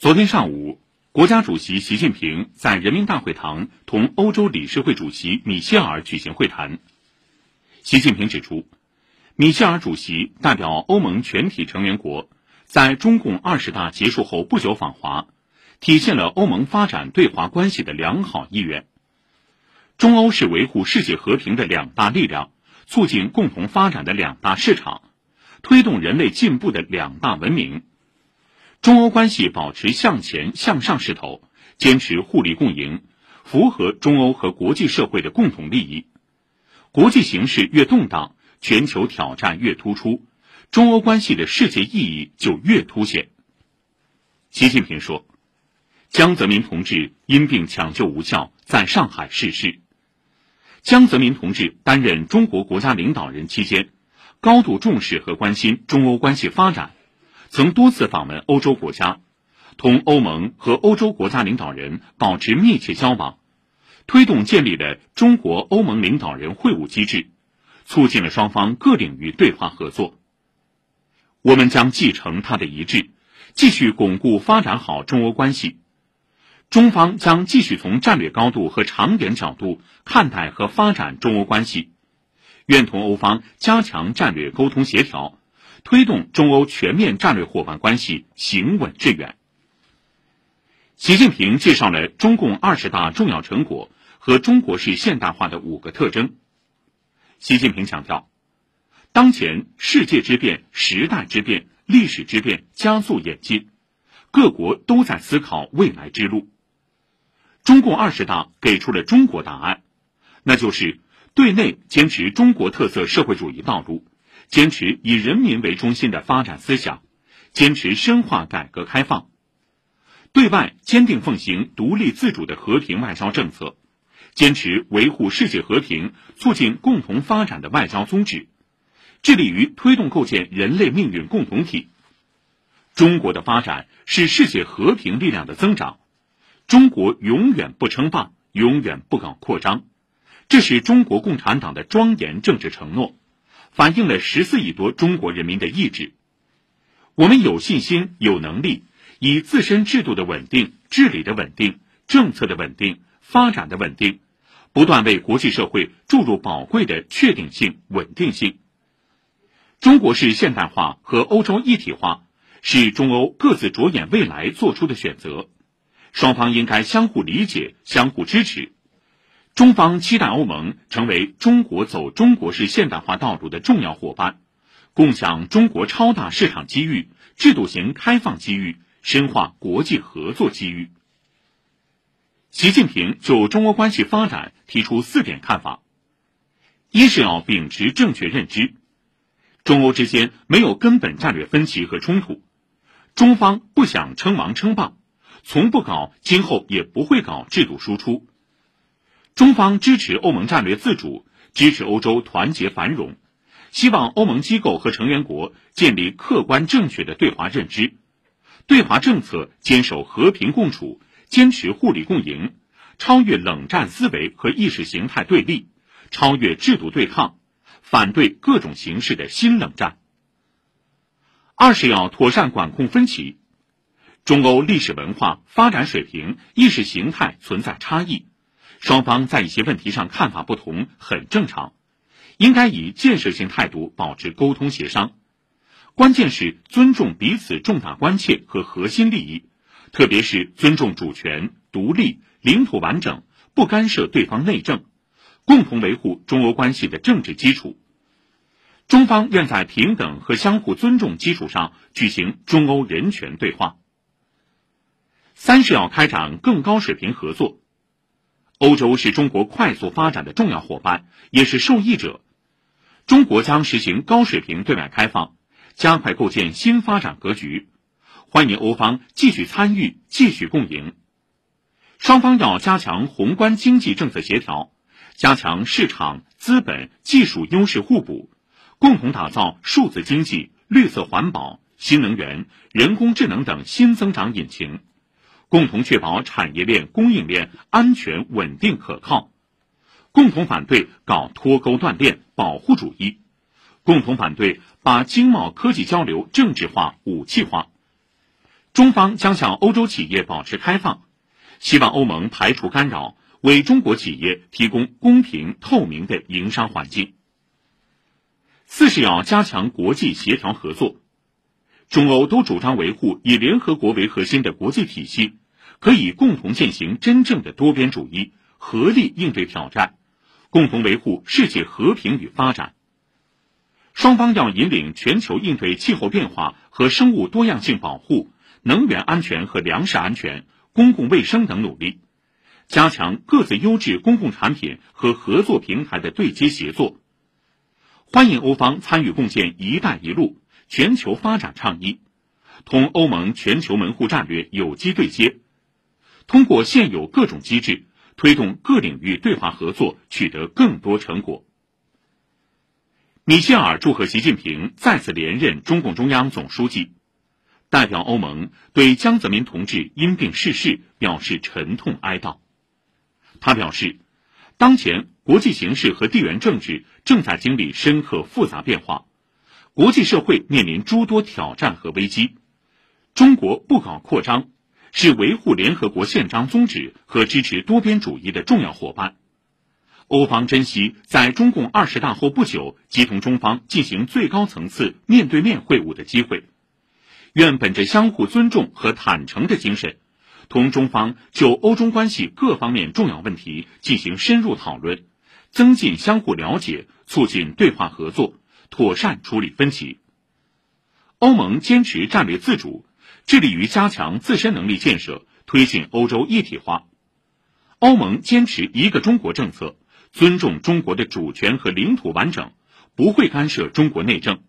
昨天上午，国家主席习近平在人民大会堂同欧洲理事会主席米歇尔举行会谈。习近平指出，米歇尔主席代表欧盟全体成员国，在中共二十大结束后不久访华，体现了欧盟发展对华关系的良好意愿。中欧是维护世界和平的两大力量，促进共同发展的两大市场，推动人类进步的两大文明。中欧关系保持向前向上势头，坚持互利共赢，符合中欧和国际社会的共同利益。国际形势越动荡，全球挑战越突出，中欧关系的世界意义就越凸显。习近平说：“江泽民同志因病抢救无效，在上海逝世。江泽民同志担任中国国家领导人期间，高度重视和关心中欧关系发展。”曾多次访问欧洲国家，同欧盟和欧洲国家领导人保持密切交往，推动建立了中国欧盟领导人会晤机制，促进了双方各领域对话合作。我们将继承他的遗志，继续巩固发展好中欧关系。中方将继续从战略高度和长远角度看待和发展中欧关系，愿同欧方加强战略沟通协调。推动中欧全面战略伙伴关系行稳致远。习近平介绍了中共二十大重要成果和中国式现代化的五个特征。习近平强调，当前世界之变、时代之变、历史之变加速演进，各国都在思考未来之路。中共二十大给出了中国答案，那就是对内坚持中国特色社会主义道路。坚持以人民为中心的发展思想，坚持深化改革开放；对外坚定奉行独立自主的和平外交政策，坚持维护世界和平、促进共同发展的外交宗旨，致力于推动构建人类命运共同体。中国的发展是世界和平力量的增长，中国永远不称霸，永远不搞扩张，这是中国共产党的庄严政治承诺。反映了十四亿多中国人民的意志。我们有信心、有能力，以自身制度的稳定、治理的稳定、政策的稳定、发展的稳定，不断为国际社会注入宝贵的确定性、稳定性。中国式现代化和欧洲一体化是中欧各自着眼未来做出的选择，双方应该相互理解、相互支持。中方期待欧盟成为中国走中国式现代化道路的重要伙伴，共享中国超大市场机遇、制度型开放机遇、深化国际合作机遇。习近平就中欧关系发展提出四点看法：一是要秉持正确认知，中欧之间没有根本战略分歧和冲突，中方不想称王称霸，从不搞，今后也不会搞制度输出。中方支持欧盟战略自主，支持欧洲团结繁荣，希望欧盟机构和成员国建立客观正确的对华认知，对华政策坚守和平共处，坚持互利共赢，超越冷战思维和意识形态对立，超越制度对抗，反对各种形式的新冷战。二是要妥善管控分歧，中欧历史文化、发展水平、意识形态存在差异。双方在一些问题上看法不同，很正常，应该以建设性态度保持沟通协商。关键是尊重彼此重大关切和核心利益，特别是尊重主权、独立、领土完整，不干涉对方内政，共同维护中欧关系的政治基础。中方愿在平等和相互尊重基础上举行中欧人权对话。三是要开展更高水平合作。欧洲是中国快速发展的重要伙伴，也是受益者。中国将实行高水平对外开放，加快构建新发展格局，欢迎欧方继续参与、继续共赢。双方要加强宏观经济政策协调，加强市场、资本、技术优势互补，共同打造数字经济、绿色环保、新能源、人工智能等新增长引擎。共同确保产业链、供应链安全、稳定、可靠；共同反对搞脱钩断链、保护主义；共同反对把经贸科技交流政治化、武器化；中方将向欧洲企业保持开放，希望欧盟排除干扰，为中国企业提供公平透明的营商环境。四是要加强国际协调合作，中欧都主张维护以联合国为核心的国际体系，可以共同践行真正的多边主义，合力应对挑战，共同维护世界和平与发展。双方要引领全球应对气候变化和生物多样性保护。能源安全和粮食安全、公共卫生等努力，加强各自优质公共产品和合作平台的对接协作。欢迎欧方参与共建“一带一路”全球发展倡议，同欧盟全球门户战略有机对接，通过现有各种机制，推动各领域对话合作取得更多成果。米歇尔祝贺习近平再次连任中共中央总书记。代表欧盟对江泽民同志因病逝世表示沉痛哀悼。他表示，当前国际形势和地缘政治正在经历深刻复杂变化，国际社会面临诸多挑战和危机。中国不搞扩张，是维护联合国宪章宗旨和支持多边主义的重要伙伴。欧方珍惜在中共二十大后不久即同中方进行最高层次面对面会晤的机会。愿本着相互尊重和坦诚的精神，同中方就欧中关系各方面重要问题进行深入讨论，增进相互了解，促进对话合作，妥善处理分歧。欧盟坚持战略自主，致力于加强自身能力建设，推进欧洲一体化。欧盟坚持一个中国政策，尊重中国的主权和领土完整，不会干涉中国内政。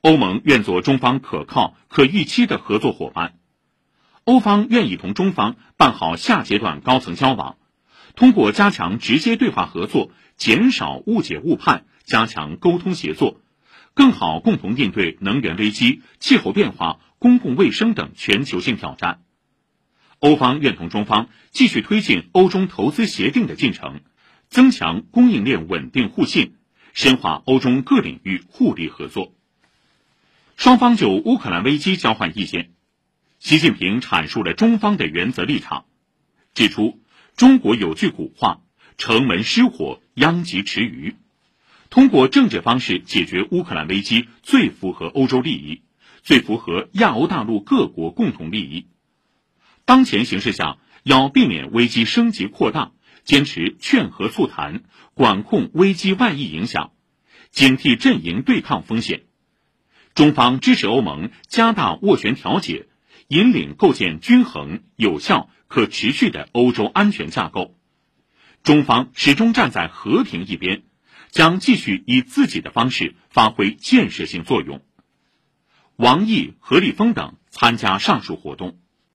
欧盟愿做中方可靠、可预期的合作伙伴，欧方愿意同中方办好下阶段高层交往，通过加强直接对话合作，减少误解误判，加强沟通协作，更好共同应对能源危机、气候变化、公共卫生等全球性挑战。欧方愿同中方继续推进欧中投资协定的进程，增强供应链稳定互信，深化欧中各领域互利合作。双方就乌克兰危机交换意见，习近平阐述了中方的原则立场，指出中国有句古话“城门失火，殃及池鱼”，通过政治方式解决乌克兰危机最符合欧洲利益，最符合亚欧大陆各国共同利益。当前形势下，要避免危机升级扩大，坚持劝和促谈，管控危机外溢影响，警惕阵营对抗风险。中方支持欧盟加大斡旋调解，引领构建均衡、有效、可持续的欧洲安全架构。中方始终站在和平一边，将继续以自己的方式发挥建设性作用。王毅、何立峰等参加上述活动。